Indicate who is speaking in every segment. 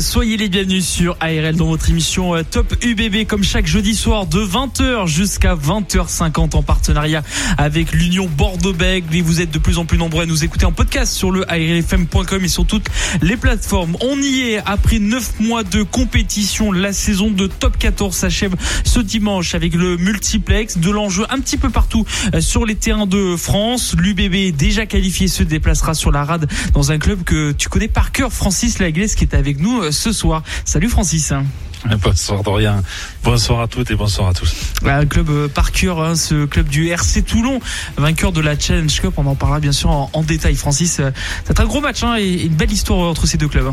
Speaker 1: Soyez les bienvenus sur ARL dans votre émission euh, Top UBB comme chaque jeudi soir de 20h jusqu'à 20h50 en partenariat avec l'Union Bordeaux-Bègles vous êtes de plus en plus nombreux à nous écouter en podcast sur le ARLFM.com et sur toutes les plateformes. On y est après 9 mois de compétition, la saison de Top 14 s'achève ce dimanche avec le multiplex, de l'enjeu un petit peu partout euh, sur les terrains de France. L'UBB déjà qualifié se déplacera sur la rade dans un club que tu connais par cœur, Francis Laglaise qui est avec nous euh, ce soir. Salut Francis.
Speaker 2: Bonsoir Dorian, bonsoir à toutes et bonsoir à tous.
Speaker 1: Un club euh, par cœur, hein, ce club du RC Toulon, vainqueur de la Challenge Cup, on en parlera bien sûr en, détail. Francis, euh, c'est un gros match hein, et une belle histoire entre ces deux clubs.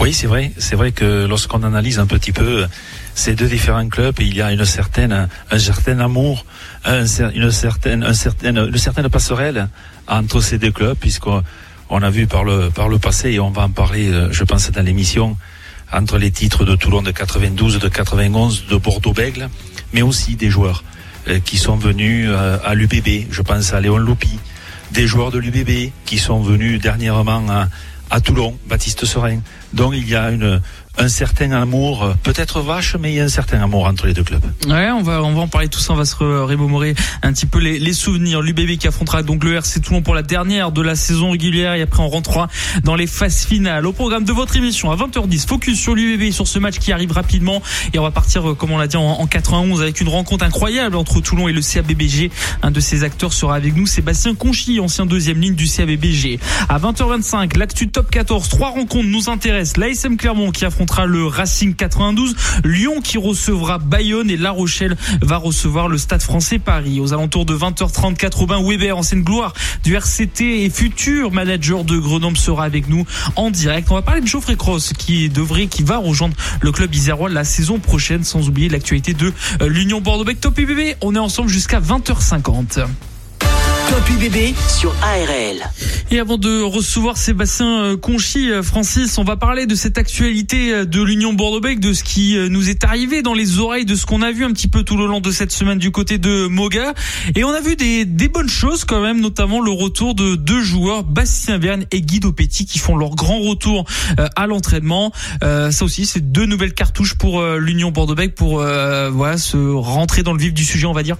Speaker 2: Oui, c'est vrai. C'est vrai que lorsqu'on analyse un petit peu ces deux différents clubs, il y a une certaine, un certain amour, une certaine, un certain, une certaine passerelle entre ces deux clubs, puisqu'on on a vu par le, par le passé, et on va en parler, euh, je pense, dans l'émission, entre les titres de Toulon de 92, de 91, de Bordeaux-Bègle, mais aussi des joueurs euh, qui sont venus euh, à l'UBB. Je pense à Léon Loupi, des joueurs de l'UBB qui sont venus dernièrement à, Toulon, Baptiste Serein. Donc il y a une, un certain amour, euh, peut-être vache, mais il y a un certain amour entre les deux clubs.
Speaker 1: Ouais, on va, on va en parler tout ça, on va se remémorer un petit peu les, les souvenirs. L'UBB qui affrontera donc le RC Toulon pour la dernière de la saison régulière et après on rentrera dans les phases finales. Au programme de votre émission à 20h10, focus sur l'UBB sur ce match qui arrive rapidement et on va partir, euh, comme on l'a dit, en, en 91 avec une rencontre incroyable entre Toulon et le CABBG. Un de ses acteurs sera avec nous, Sébastien Conchy, ancien deuxième ligne du CABBG. À 20h25, l'actu top 14, trois rencontres nous intéressent. L'ASM Clermont qui affronte le Racing 92, Lyon qui recevra Bayonne et La Rochelle va recevoir le Stade français Paris. Aux alentours de 20h34, Robin Weber, ancienne gloire du RCT et futur manager de Grenoble sera avec nous en direct. On va parler de Geoffrey Cross qui devrait, qui va rejoindre le club isérois la saison prochaine sans oublier l'actualité de euh, l'Union Bordeaux-Bègles Top. On est ensemble jusqu'à 20h50.
Speaker 3: Top sur ARL.
Speaker 1: Et avant de recevoir Sébastien euh, Conchy, euh, Francis, on va parler de cette actualité euh, de l'Union Bordeaux-Bègles, de ce qui nous est arrivé dans les oreilles, de ce qu'on a vu un petit peu tout le long de cette semaine du côté de Moga. Et on a vu des, des bonnes choses quand même, notamment le retour de deux joueurs, Bastien Verne et Guido Petit, qui font leur grand retour à l'entraînement. ça aussi, c'est deux nouvelles cartouches pour l'Union Bordeaux-Bègles pour voilà se rentrer dans le vif du sujet, on va dire.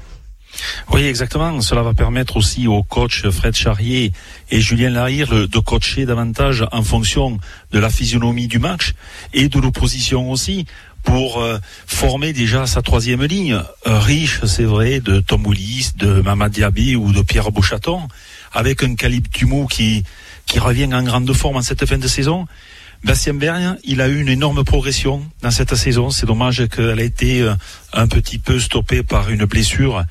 Speaker 2: Oui, exactement. Cela va permettre aussi aux coachs Fred Charrier et Julien Lahire de coacher davantage en fonction de la physionomie du match et de l'opposition aussi pour euh, former déjà sa troisième ligne, euh, riche, c'est vrai, de Tom Willis, de Mamad Diaby ou de Pierre Bouchaton, avec un calibre Tumou qui, qui revient en grande forme en cette fin de saison. Bastien Bergne, il a eu une énorme progression dans cette saison. C'est dommage qu'elle ait été euh, un petit peu stoppée par une blessure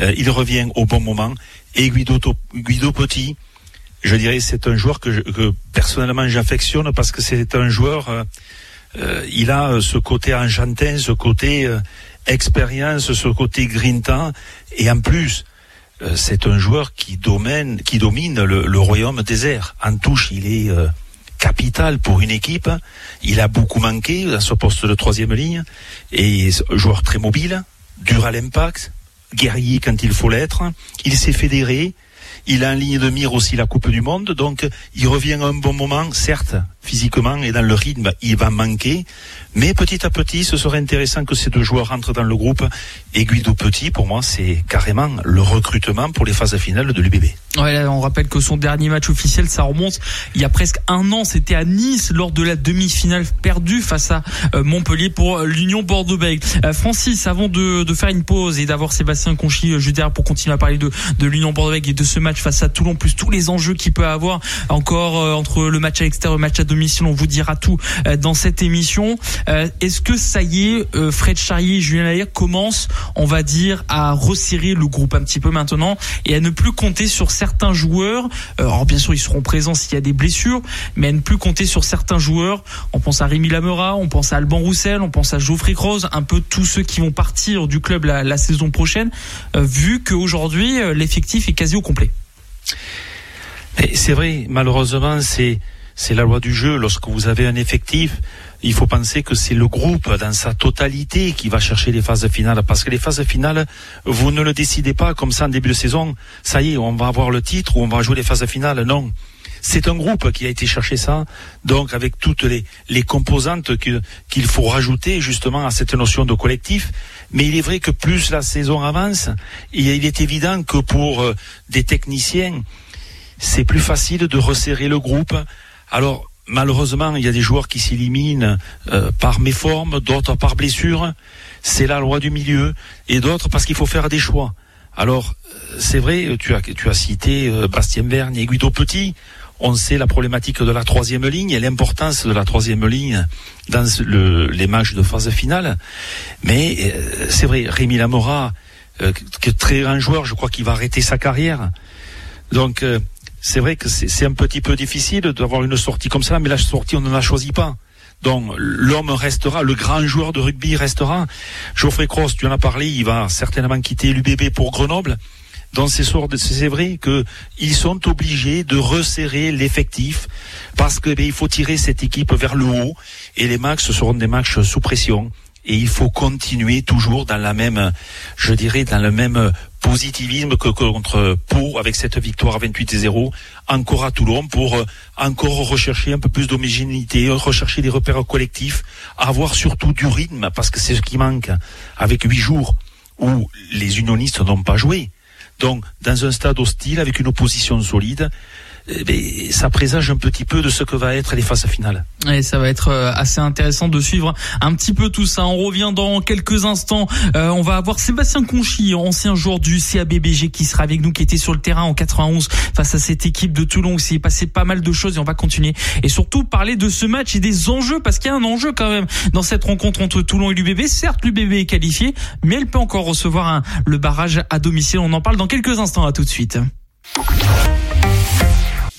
Speaker 2: euh, il revient au bon moment. Et Guido, Petit, je dirais, c'est un joueur que, que personnellement j'affectionne parce que c'est un joueur, euh, euh, il a ce côté enchantin, ce côté expérience, ce côté grinta, et en plus, c'est un joueur qui domine, qui domine le, le, royaume des airs. En touche, il est capital pour une équipe. Il a beaucoup manqué à ce poste de troisième ligne, et joueur très mobile, dur à l'impact, guerrier quand il faut l'être. Il s'est fédéré. Il a en ligne de mire aussi la Coupe du Monde, donc il revient à un bon moment, certes, physiquement et dans le rythme, il va manquer, mais petit à petit, ce serait intéressant que ces deux joueurs rentrent dans le groupe. Et Guido Petit, pour moi, c'est carrément le recrutement pour les phases finales de l'UBB.
Speaker 1: Ouais, on rappelle que son dernier match officiel, ça remonte il y a presque un an. C'était à Nice lors de la demi-finale perdue face à euh, Montpellier pour l'Union Bordeaux-Bègles. Euh, Francis, avant de, de, faire une pause et d'avoir Sébastien Conchy euh, juste pour continuer à parler de, de l'Union Bordeaux-Bègles et de ce match face à Toulon, plus tous les enjeux qu'il peut avoir encore entre le match à l'extérieur, le match à On vous dira tout dans cette émission. Est-ce que ça y est, Fred Charrier et Julien Lair commencent, on va dire, à resserrer le groupe un petit peu maintenant et à ne plus compter sur certains joueurs. Alors bien sûr, ils seront présents s'il y a des blessures, mais à ne plus compter sur certains joueurs. On pense à Rémi Lamera, on pense à Alban Roussel, on pense à Geoffrey Croze, un peu tous ceux qui vont partir du club la, saison prochaine, vu qu'aujourd'hui l'effectif est quasi au complet.
Speaker 2: C'est vrai, malheureusement, c'est c'est la loi du jeu. Lorsque vous avez un effectif, il faut penser que c'est le groupe dans sa totalité qui va chercher les phases finales. Parce que les phases finales, vous ne le décidez pas comme ça en début de saison. Ça y est, on va avoir le titre ou on va jouer les phases finales. Non. C'est un groupe qui a été chercher ça, donc avec toutes les, composantes qu'il faut rajouter justement à cette notion de collectif. Mais il est vrai que plus la saison avance, il est évident que pour euh, des techniciens, c'est plus facile de resserrer le groupe. Alors, malheureusement, il y a des joueurs qui s'éliminent euh, par méforme, d'autres par blessure. C'est la loi du milieu. Et d'autres parce qu'il faut faire des choix. Alors, euh, c'est vrai, tu as, tu as cité euh, Bastien Vergne et Guido Petit. On sait la problématique de la troisième ligne et l'importance de la troisième ligne dans le, les matchs de phase finale. Mais c'est vrai, Rémi Lamora, qui est très grand joueur, je crois qu'il va arrêter sa carrière. Donc, c'est vrai que c'est un petit peu difficile d'avoir une sortie comme ça, mais la sortie, on ne la choisit pas. Donc l'homme restera, le grand joueur de rugby restera. Geoffrey Cross, tu en as parlé, il va certainement quitter l'UBB pour Grenoble. Donc c'est c'est vrai que ils sont obligés de resserrer l'effectif parce que ben, il faut tirer cette équipe vers le haut et les matchs seront des matchs sous pression et il faut continuer toujours dans la même, je dirais, dans le même positivisme que contre Pau avec cette victoire à 28 0 encore à Toulon pour euh, encore rechercher un peu plus d'homogénéité, rechercher des repères collectifs, avoir surtout du rythme parce que c'est ce qui manque avec huit jours où les unionistes n'ont pas joué. Donc, dans un stade hostile, avec une opposition solide, eh ça présage un petit peu de ce que va être les phases finales.
Speaker 1: Et ça va être euh, assez intéressant de suivre un petit peu tout ça. On revient dans quelques instants. Euh, on va avoir Sébastien Conchy, ancien joueur du CABBG, qui sera avec nous, qui était sur le terrain en 91 face à cette équipe de Toulon. Il s'est passé pas mal de choses et on va continuer. Et surtout parler de ce match et des enjeux, parce qu'il y a un enjeu quand même dans cette rencontre entre Toulon et l'UBB. Certes, l'UBB est qualifié, mais elle peut encore recevoir le barrage à domicile. On en parle dans quelques instants. À tout de suite.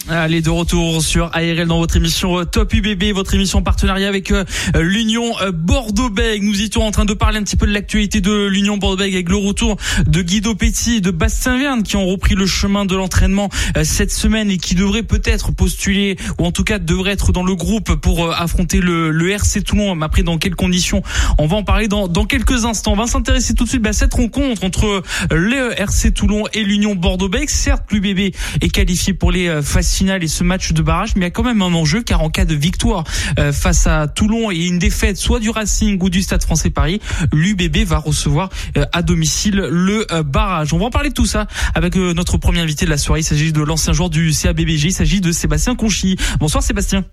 Speaker 1: Allez, de retour sur ARL dans votre émission euh, Top UBB, votre émission en partenariat avec euh, l'Union euh, Bordeaux-Bègles. Nous étions en train de parler un petit peu de l'actualité de l'Union Bordeaux-Bègles avec le retour de Guido Petit et de Bastien Verne qui ont repris le chemin de l'entraînement cette semaine et qui devraient peut-être postuler ou en tout cas devraient être dans le groupe pour affronter le, RC Toulon. Mais après, dans quelles conditions? On va en parler dans, quelques instants. On va s'intéresser tout de suite bah, à cette rencontre entre le RC Toulon et l'Union Bordeaux-Bègles. Certes, l'UBB est qualifié pour les phases finale et ce match de barrage, mais il y a quand même un enjeu car en cas de victoire euh, face à Toulon et une défaite soit du Racing ou du Stade Français Paris, l'UBB va recevoir euh, à domicile le euh, barrage. On va en parler de tout ça avec notre premier invité de la soirée. Il s'agit de l'ancien joueur du CABBG, il s'agit de Sébastien Conchy. Bonsoir Sébastien.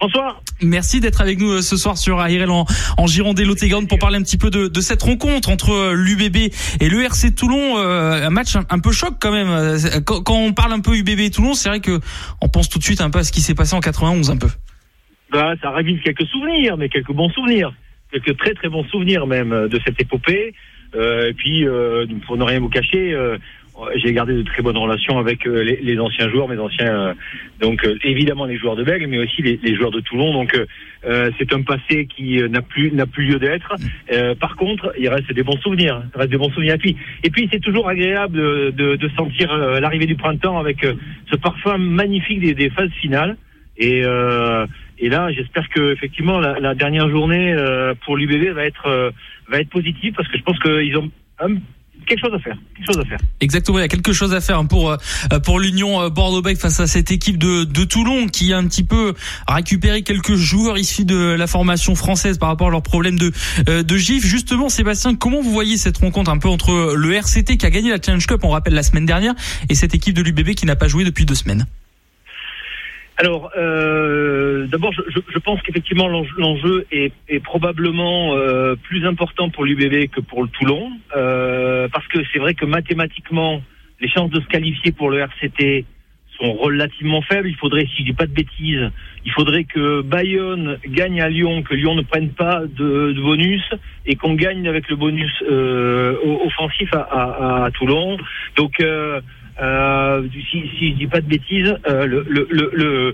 Speaker 4: Bonsoir.
Speaker 1: Merci d'être avec nous euh, ce soir sur ARL en, en Gironde et pour parler un petit peu de, de cette rencontre entre euh, l'UBB et le RC Toulon. Euh, un match un, peu choc quand même. Quand, quand, on parle un peu UBB et Toulon, c'est vrai que on pense tout de suite un peu à ce qui s'est passé en 91 un peu.
Speaker 4: Bah, ça ravive quelques souvenirs, mais quelques bons souvenirs, quelques très très bons souvenirs même de cette épopée. Euh, et puis, euh, pour ne rien vous cacher, euh, j'ai gardé de très bonnes relations avec euh, les, anciens joueurs, mes anciens, euh, donc euh, évidemment les joueurs de Bègle, mais aussi les, joueurs de Toulon. Donc c'est un passé qui n'a plus n'a plus lieu d'être. par contre, il reste des bons souvenirs, il reste des bons souvenirs. Et puis, et puis c'est toujours agréable de, sentir l'arrivée du printemps avec ce parfum magnifique des, phases finales. Et, là, j'espère que effectivement la, la dernière journée pour l'UBB va être va être positive parce que je pense qu'ils ont un quelque chose à faire. Quelque chose à faire.
Speaker 1: Exactement, il y a quelque chose à faire pour euh, pour l'Union euh, Bordeaux-Bègles face à cette équipe de, de Toulon qui a un petit peu récupéré quelques joueurs issus de la formation française par rapport à leurs problèmes de euh, de GIF. Justement, Sébastien, comment vous voyez cette rencontre un peu entre le RCT qui a gagné la Challenge Cup, on rappelle la semaine dernière, et cette équipe de l'UBB qui n'a pas joué depuis deux semaines?
Speaker 4: Alors, euh, d'abord, je, je, pense qu'effectivement l'enjeu est, probablement euh, plus important pour l'UBB que pour le Toulon, euh, parce que c'est vrai que mathématiquement, les chances de se qualifier pour le RCT sont relativement faibles. Il faudrait, si je dis pas de bêtises, il faudrait que Bayonne gagne à Lyon, que Lyon ne prenne pas de, bonus et qu'on gagne avec le bonus euh, offensif à, à, Toulon. Donc euh, si, si je dis pas de bêtises, euh,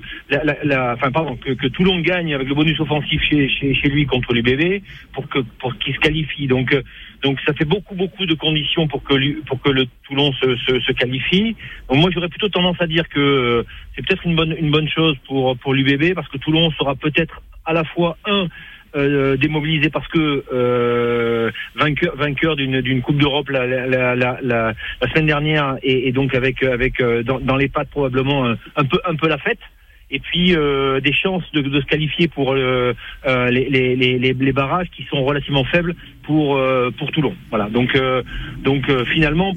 Speaker 4: enfin pardon, que, Toulon gagne avec le bonus offensif chez, lui contre l'UBB pour que pour qu'il se qualifie. Donc euh, donc ça fait beaucoup beaucoup de conditions pour que pour que le Toulon se, se, qualifie. Moi j'aurais plutôt tendance à dire que c'est peut-être une bonne une bonne chose pour pour l'UBB parce que Toulon sera peut-être à la fois un euh, démobilisé parce que euh, vainqueur, vainqueur d'une, Coupe d'Europe la, la, la, la, semaine dernière et, et donc avec, avec euh, dans, dans, les pattes probablement un, peu, un peu la fête et puis euh, des chances de, de, se qualifier pour euh, les, les, les, les, barrages qui sont relativement faibles pour pour Toulon. Voilà. Donc donc finalement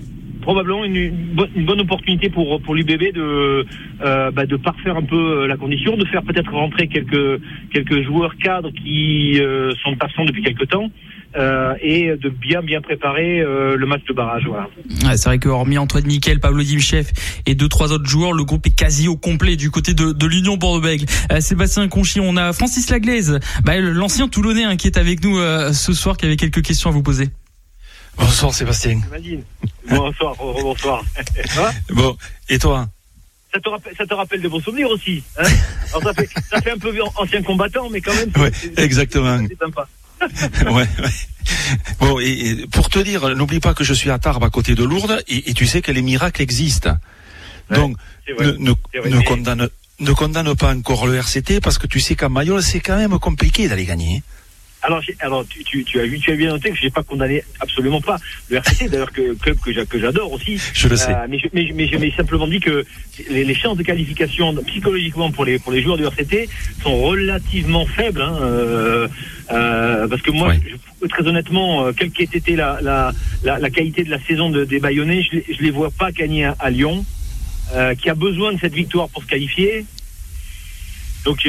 Speaker 4: probablement une, une, bonne opportunité pour pour l'UBB de euh, bah, de parfaire un peu euh, la condition, de faire peut-être rentrer quelques quelques joueurs cadres qui euh, sont absents depuis quelques temps. Euh, et de bien bien préparer euh, le match de barrage. Voilà.
Speaker 1: Ouais, c'est vrai que hormis Antoine Nickel, Pablo Dimchef et deux trois autres joueurs, le groupe est quasi au complet du côté de, de l'Union Bordeaux-Bègles. Euh, Sébastien Conchy, on a Francis Laglaise, bah, l'ancien Toulonnais hein, qui est avec nous ce soir, qui avait quelques questions à vous poser.
Speaker 2: Bonsoir Sébastien.
Speaker 4: Bonsoir, bonsoir.
Speaker 2: bon, et toi?
Speaker 4: Ça te, rappelle, ça te rappelle de bons souvenirs aussi. Hein? Alors ça, fait, ça fait un peu ancien combattant, mais quand même.
Speaker 2: Ouais, exactement. C'est sympa. ouais, ouais. Bon, et, pour te dire, n'oublie pas que je suis à Tarbes, à côté de Lourdes, et, et tu sais que les miracles existent. Donc, ne, ne, ne, condamne, ne condamne pas encore le RCT, parce que tu sais qu'à Mayol, c'est quand même compliqué d'aller gagner.
Speaker 4: Alors, alors tu, tu, tu, as vu, tu as bien noté que je n'ai pas condamné absolument pas le RCT, d'ailleurs que club que j'adore aussi.
Speaker 2: Je le sais.
Speaker 4: Euh, mais, je, mais, mais, simplement dit que les, les, chances de qualification psychologiquement pour les pour les joueurs du RCT sont relativement faibles, hein, euh, euh, parce que moi, je, très honnêtement, euh, quelle qu'ait été la, la, la, la, qualité de la saison de, des Bayonnais, je, je les vois pas gagner à, à Lyon, euh, qui a besoin de cette victoire pour se qualifier. Donc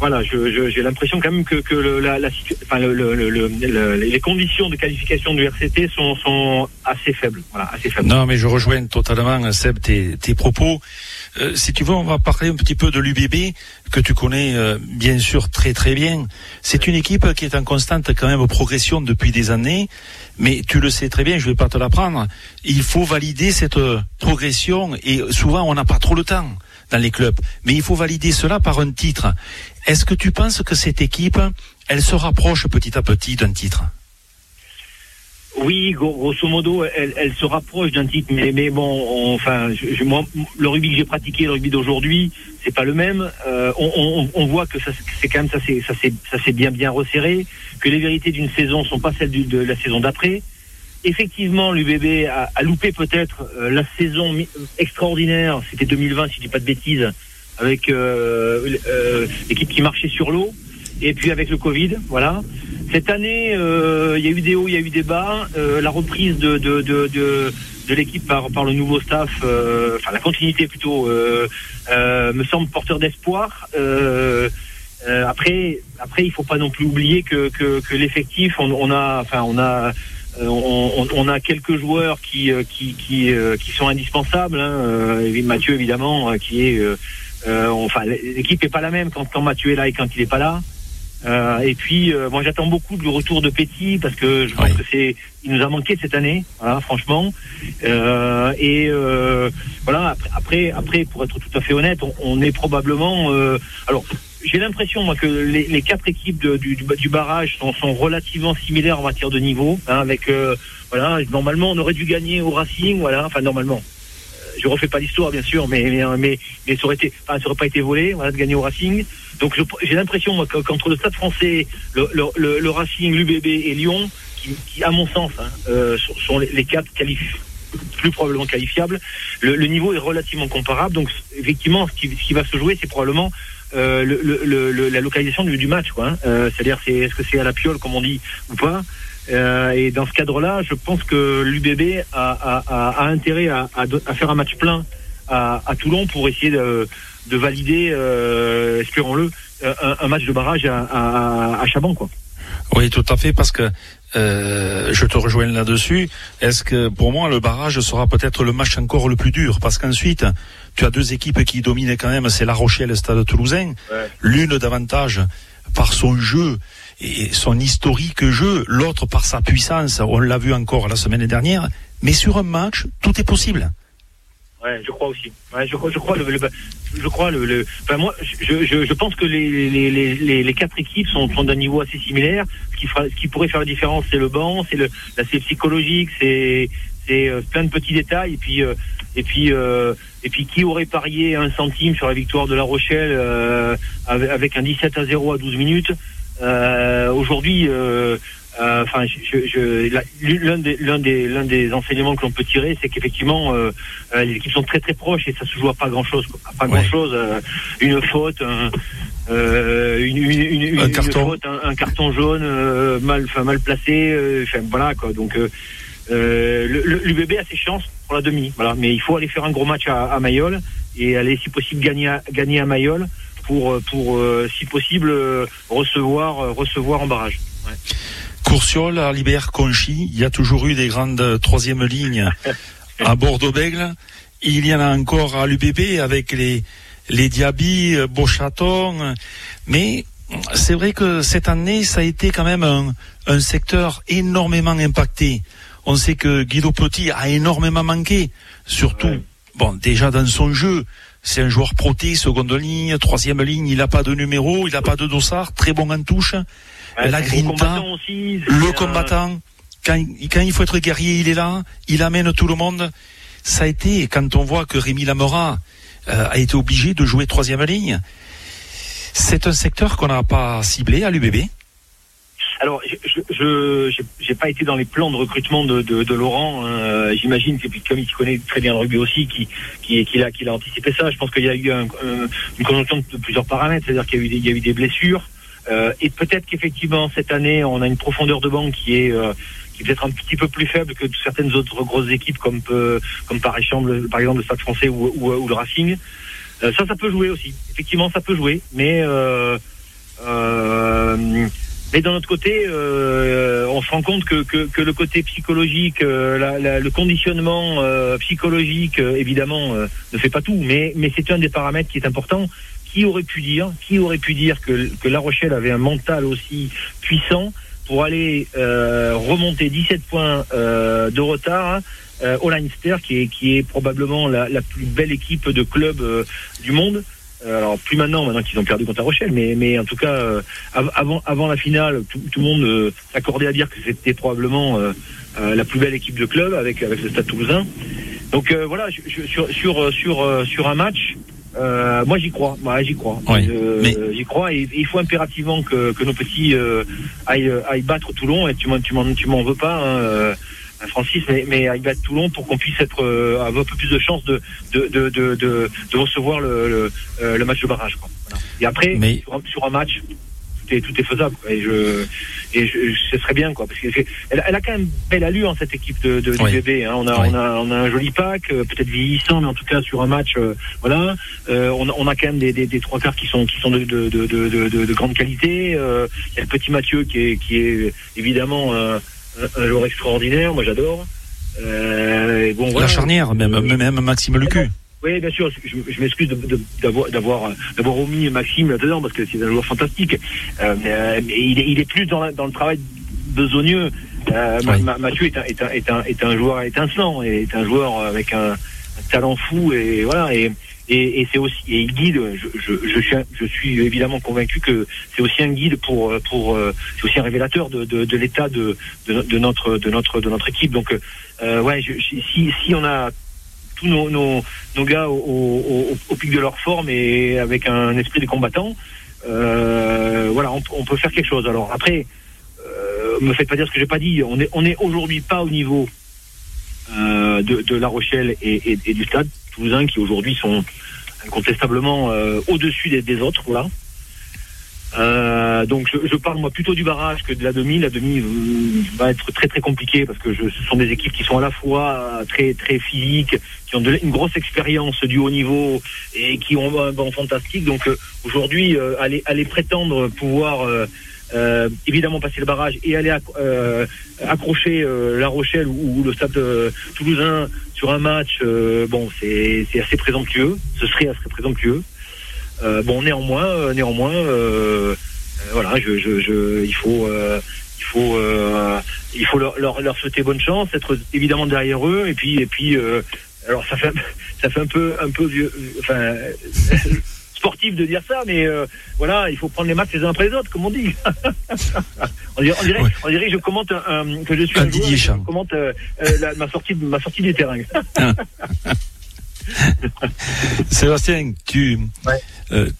Speaker 4: voilà, j'ai l'impression quand même que, que le, la, la enfin, le, le, les conditions de qualification du RCT sont, sont assez faibles. Voilà, assez faibles.
Speaker 2: Non, mais je rejoins totalement, Seb, tes, tes propos. Euh, si tu veux, on va parler un petit peu de l'UBB, que tu connais euh, bien sûr très très bien. C'est une équipe qui est en constante quand même progression depuis des années, mais tu le sais très bien, je vais pas te l'apprendre. Il faut valider cette progression et souvent on n'a pas trop le temps dans les clubs. Mais il faut valider cela par un titre. Est-ce que tu penses que cette équipe, elle se rapproche petit à petit d'un titre?
Speaker 4: Oui, grosso modo, elle, se rapproche d'un titre, mais, bon, enfin, je, moi, le rugby que j'ai pratiqué, le rugby d'aujourd'hui, c'est pas le même. Euh, on, voit que ça, c'est ça, c'est bien bien resserré, que les vérités d'une saison sont pas celles de la saison d'après. Effectivement, l'UBB a, a loupé peut-être euh, la saison extraordinaire. C'était 2020, si je dis pas de bêtises, avec euh, euh, l'équipe qui marchait sur l'eau, et puis avec le Covid, voilà. Cette année, euh, il y a eu des hauts, il y a eu des bas. la reprise de, de, de, de, de l'équipe par, par le nouveau staff, enfin la continuité plutôt, me semble porteur d'espoir. après, après, il faut pas non plus oublier que, que, que l'effectif, on, on, a, enfin, on a, on, on, a quelques joueurs qui, qui, qui, qui sont indispensables. Hein. Mathieu évidemment, qui est euh, enfin, l'équipe est pas la même quand, quand Mathieu est là et quand il est pas là. Euh, et puis, euh, moi, j'attends beaucoup du retour de Petit parce que je pense que c'est, il nous a manqué cette année, voilà, franchement. Euh, et euh, voilà. Après, après, pour être tout à fait honnête, on, on est probablement. Euh, alors, j'ai l'impression moi que les, les quatre équipes de, du, du, barrage sont, sont, relativement similaires en matière de niveau, hein, avec voilà. Normalement, on aurait dû gagner au Racing, voilà. Enfin, normalement je refais pas l'histoire bien sûr, mais mais mais, ça aurait été, ça aurait pas été volé, de gagner au Racing. Donc j'ai l'impression qu'entre le Stade Français, le, Racing, l'UBB et Lyon, qui, à mon sens hein, euh, sont les, quatre plus probablement qualifiables, le, niveau est relativement comparable. Donc effectivement, ce qui, va se jouer, c'est probablement euh, la localisation du, match. Hein. Euh, C'est-à-dire, c'est est-ce que c'est à la piole, comme on dit, ou pas. Euh, et dans ce cadre-là, je pense que l'UBB a, a, a, intérêt à, à, faire un match plein à, Toulon pour essayer de, de valider, euh, espérons-le, un, un, match de barrage à, à, Chaban, quoi.
Speaker 2: Oui, tout à fait, parce que euh, je te rejoins là-dessus. Est-ce que pour moi le barrage sera peut-être le match encore le plus dur? Parce qu'ensuite, tu as deux équipes qui dominent quand même, c'est La Rochelle et le Stade Toulousain. L'une davantage par son jeu et son historique jeu, l'autre par sa puissance. On l'a vu encore la semaine dernière. Mais sur un match, tout est possible.
Speaker 4: Ouais, je crois aussi. Ouais, je, je crois le, je crois le, le enfin moi, je, je, je, pense que les, les, les, les quatre équipes sont, sont d'un niveau assez similaire. Ce qui fera, ce qui pourrait faire la différence, c'est le banc, c'est le, l'aspect psychologique, c'est, c'est euh, plein de petits détails. Et puis, euh, et puis, euh, et puis, qui aurait parié un centime sur la victoire de La Rochelle euh, avec, avec un 17 à 0 à 12 minutes? Aujourd'hui. Euh, enfin, je, je, l'un des l'un des l'un des enseignements que l'on peut tirer, c'est qu'effectivement euh, euh, les équipes sont très très proches et ça se joue à pas grand chose, pas grand chose, une faute, un, une, une, une, un carton, faute, un, carton jaune mal, enfin mal placé, enfin voilà quoi. Donc l'UBB a ses chances pour la demi, voilà. Mais il faut aller faire un gros match à, à Mayol et aller si possible gagner à, gagner à Mayol pour pour si possible recevoir recevoir en barrage. Ouais.
Speaker 2: Courciol, Alibert, Conchy, il y a toujours eu des grandes troisième lignes à Bordeaux-Bègle. Il y en a encore à l'UBB avec les, les Diaby, Beauchaton. Mais c'est vrai que cette année, ça a été quand même un, un secteur énormément impacté. On sait que Guido Petit a énormément manqué, surtout, bon, déjà dans son jeu. C'est un joueur proté, seconde ligne, troisième ligne, il n'a pas de numéro, il n'a pas de dossard, très bon en touche la grinta, le combattant. Quand, quand, il faut être guerrier, il est là, il amène tout le monde. Ça a été, quand on voit que Rémi Lamora euh, a été obligé de jouer troisième ligne, c'est un secteur qu'on n'a pas ciblé à l'UBB.
Speaker 4: Alors, je n'ai pas été dans les plans de recrutement de, de, de Laurent. Hein. J'imagine que comme il connaît très bien le rugby aussi, qui qui, qui, a, qui a anticipé ça. Je pense qu'il y a eu un, une conjonction de plusieurs paramètres, c'est-à-dire qu'il y a eu des, il y a eu des blessures. Euh, et peut-être qu'effectivement cette année on a une profondeur de banque qui est euh, qui peut-être un petit peu plus faible que certaines autres grosses équipes comme comme par exemple par exemple le Stade Français ou, ou, ou le Racing. Euh, ça ça peut jouer aussi. Effectivement ça peut jouer, mais euh, mais d'un autre côté, euh, on se rend compte que, que, que le côté psychologique, la, la, le conditionnement euh, psychologique, évidemment, ne fait pas tout, mais, mais c'est un des paramètres qui est important qui aurait pu dire, qui aurait pu dire que, que La Rochelle avait un mental aussi puissant pour aller euh, remonter 17 points euh, de retard euh, au Leinster, qui est, qui est probablement la, la plus belle équipe de club euh, du monde. Euh, alors plus maintenant, maintenant qu'ils ont perdu contre La Rochelle, mais, mais en tout cas euh, avant, avant la finale, tout, tout le monde s'accordait à dire que c'était probablement la plus belle équipe de club avec avec le Stade Toulousain. Donc voilà, je, sur sur sur sur un match, euh, moi j'y crois, moi j'y crois. Euh, mais... J'y crois et, et, il faut impérativement que, que nos petits euh, aillent, aillent, battre Toulon et tu m'en tu m'en tu m'en veux pas. Hein, euh, Francis, mais, mais aillent battre Toulon pour qu'on puisse être euh, avoir un peu plus de chances de de, de, de, de, recevoir le, le, euh, le, match de barrage. Quoi. Voilà. Et après, mais... sur, sur un match, tout est faisable. Et je, et je, ce serait bien, quoi, parce qu'elle elle a quand même belle allure, cette équipe de, de oui. du bébé. Hein. On, a, oui. on, a, on a un joli pack, euh, peut-être vieillissant, mais en tout cas sur un match, euh, voilà. Euh, on, a, on a quand même des, des, des, trois quarts qui sont, qui sont de, de, de, de, de, de grande qualité. Euh, il y a le petit Mathieu qui est, qui est évidemment un, un joueur extraordinaire. Moi, j'adore.
Speaker 2: Euh, bon, voilà. La charnière, même, même Maxime Lucu.
Speaker 4: Oui, bien sûr. Je, je m'excuse d'avoir d'avoir d'avoir omis Maxime là-dedans parce que c'est un joueur fantastique. Euh, mais, mais il, est, il, est, plus dans, la, dans le travail besogneux. Euh, oui. Mathieu est un, est, un, est, un, est un joueur étincelant et est un joueur avec un, un talent fou et voilà et et, c'est aussi et il guide. Je, je, suis, je suis évidemment convaincu que c'est aussi un guide pour pour c'est aussi un révélateur de, de, l'état de, de, notre de notre de notre équipe. Donc euh, ouais, je, si si on a tous nos, nos, gars au, au, pic de leur forme et avec un esprit de combattant, euh, voilà, on, on, peut faire quelque chose. Alors après, euh, me faites pas dire ce que j'ai pas dit. On est, on est aujourd'hui pas au niveau euh, de, de, La Rochelle et, et, du Stade Qui aujourd'hui sont incontestablement euh, au-dessus des, autres. Voilà. Euh, donc je, parle moi plutôt du barrage que de la demi. La demi va être très très compliquée parce que ce sont des équipes qui sont à la fois très très physiques, qui ont une grosse expérience du haut niveau et qui ont un banc fantastique. Donc euh, aujourd'hui, euh, aller, aller prétendre pouvoir euh, évidemment passer le barrage et aller euh, accrocher euh, La Rochelle ou, le Stade Toulousain sur un match, bon, c'est assez présomptueux. Ce serait assez présomptueux. bon, néanmoins, néanmoins, voilà, je, je, je, il faut, il faut, il faut leur, leur, leur, souhaiter bonne chance, être évidemment derrière eux, et puis, et puis, alors ça fait, ça fait un peu, un peu vieux, enfin. Sportif de dire ça, mais euh, voilà, il faut prendre les matchs les uns après les autres, comme on dit. on, dirait, on, dirait, que je commente que je suis un, joueur, je commente euh, euh, ma sortie ma sortie du terrain.
Speaker 2: Sébastien, tu,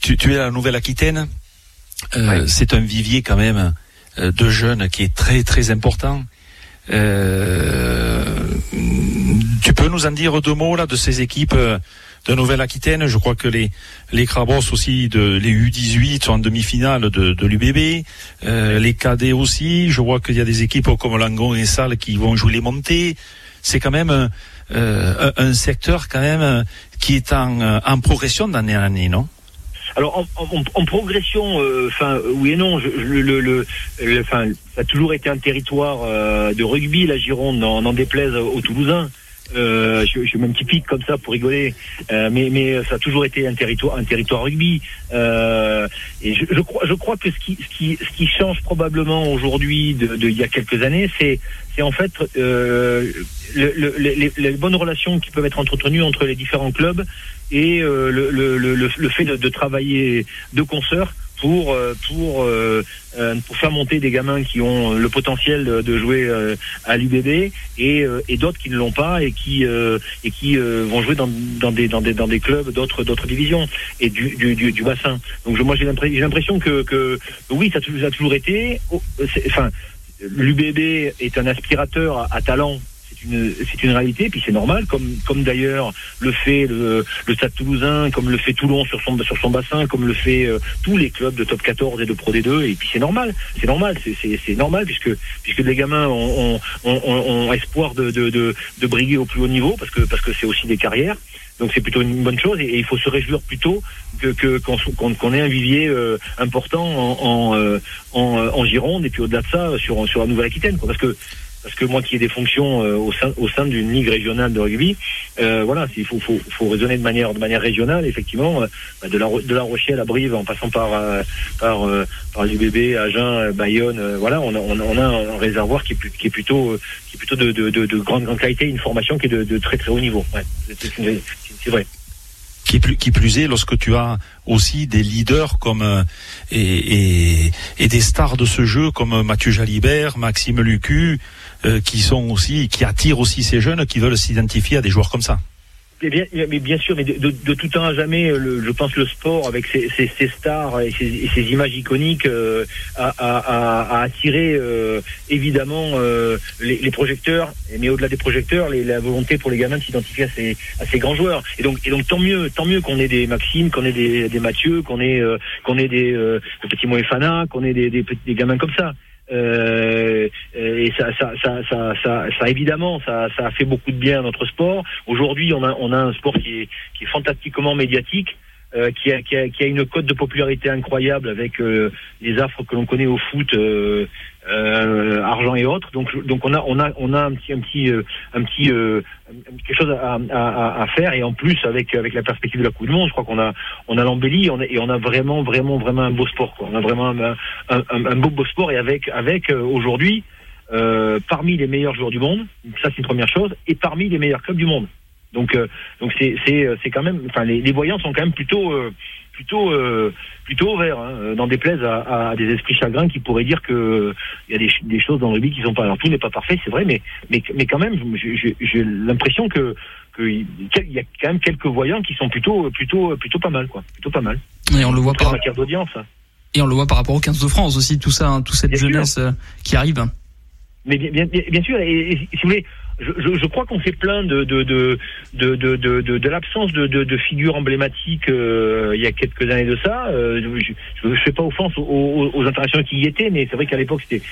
Speaker 2: tu, tu es à la Nouvelle-Aquitaine. C'est un vivier quand même de jeunes qui est très très important. tu peux nous en dire deux mots là de ces équipes de Nouvelle-Aquitaine. Je crois que les les Crabos aussi, de, les U18 sont en demi-finale de, de l'UBB. Euh, les cadets aussi. Je vois qu'il y a des équipes comme Langon et Salle qui vont jouer les montées. C'est quand même euh, un secteur quand même qui est en, en progression d'année en année, non?
Speaker 4: Alors en, en, en progression, euh, oui et non. Je, le, le, ça a toujours été un territoire euh, de rugby, la Gironde, n'en déplaise aux Toulousains. Euh, je, je, mets un comme ça pour rigoler, euh, mais, mais ça a toujours été un territoire, un territoire rugby. Euh, et je, je, crois, je crois que ce qui, ce qui, ce qui change probablement aujourd'hui de, de, il y a quelques années, c'est, en fait euh, le, le, les, les, bonnes relations qui peuvent être entretenues entre les différents clubs et euh, le, le, fait de, de travailler de concert pour euh, pour euh, euh, pour faire monter des gamins qui ont le potentiel de, jouer à l'UBB et, et d'autres qui ne l'ont pas et qui et qui vont jouer dans, dans des dans des dans des clubs d'autres d'autres divisions et du du, du, bassin. Donc je, moi j'ai l'impression que que oui ça a toujours été enfin l'UBB est un aspirateur à talent une c'est une réalité, puis c'est normal, comme comme d'ailleurs le fait le, le Stade Toulousain, comme le fait Toulon sur son sur son bassin, comme le fait euh, tous les clubs de Top 14 et de Pro D2, et puis c'est normal, c'est normal, c'est normal puisque puisque les gamins ont, ont, ont, espoir de, de, de, de briguer au plus haut niveau parce que parce que c'est aussi des carrières. Donc c'est plutôt une bonne chose et, il faut se réjouir plutôt que qu'on qu'on ait un vivier euh, important en en, euh, en, en Gironde et puis au-delà de ça sur sur la Nouvelle-Aquitaine parce que parce que moi qui ai des fonctions euh, au sein au sein d'une ligue régionale de rugby, euh, voilà, il faut, faut, faut raisonner de manière de manière régionale, effectivement, euh, bah, de la de la Rochelle à Brive en passant par par par l'UBB, Agen, Bayonne, voilà, on a, on a un réservoir qui est, qui est plutôt qui est plutôt de, de, de, de grande, grande qualité, une formation qui est de, de très très haut niveau. Ouais, c'est vrai.
Speaker 2: Qui plus, qui plus est, lorsque tu as aussi des leaders comme et, et, et, des stars de ce jeu comme Mathieu Jalibert, Maxime Lucu, euh, qui sont aussi, qui attirent aussi ces jeunes qui veulent s'identifier à des joueurs comme ça.
Speaker 4: Mais bien, mais bien sûr, mais de, tout temps à jamais, le, je pense le sport avec ses, stars et ses, images iconiques euh, a, a, a, attiré euh, évidemment euh, les, projecteurs, mais au-delà des projecteurs, la volonté pour les gamins de s'identifier à ces, grands joueurs. Et donc, tant mieux, tant mieux qu'on ait des Maxime, qu'on ait des, Mathieu, qu'on ait qu'on ait des, petits Moefana, qu'on ait des, des, des gamins comme ça. Euh, et ça, ça, ça, ça, évidemment, ça, ça a fait beaucoup de bien à notre sport. Aujourd'hui, on a, on a un sport qui est, qui est fantastiquement médiatique. Euh, qui, a, qui, a, qui, a, une cote de popularité incroyable avec euh, les affres que l'on connaît au foot, euh, euh, argent et autres. Donc, donc on a, on a, on a un petit, un petit, un petit, quelque chose à, à, à, faire. Et en plus, avec, avec la perspective de la Coupe du Monde, je crois qu'on a, on a l'embellie et on a vraiment, vraiment, vraiment un beau sport. Quoi. On a vraiment un, un, un, beau, beau sport et avec, avec aujourd'hui. parmi les meilleurs joueurs du monde, ça c'est une première chose, et parmi les meilleurs clubs du monde. Donc, euh, donc c'est c'est euh, c'est quand même, enfin les, les, voyants sont quand même plutôt euh, plutôt plutôt ouverts, hein, n'en déplaise à, à, des esprits chagrins qui pourraient dire que il y a des, des, choses dans le rugby qui sont pas. Alors tout n'est pas parfait, c'est vrai, mais mais mais quand même, j'ai l'impression que qu'il y a quand même quelques voyants qui sont plutôt plutôt plutôt pas mal, quoi, plutôt pas mal.
Speaker 1: Et on le voit
Speaker 4: par en matière d'audience.
Speaker 1: Et on le voit par rapport aux 15 de France aussi, tout ça, hein, toute cette jeunesse qui arrive.
Speaker 4: Mais bien, bien, bien sûr, et, si vous voulez, je, je, crois qu'on s'est plaint de de de de de, de, l'absence de, de, de figures emblématiques euh, il y a quelques années de ça. Euh, je ne fais pas offense aux, aux, aux, internationaux qui y étaient, mais c'est vrai qu'à l'époque c'était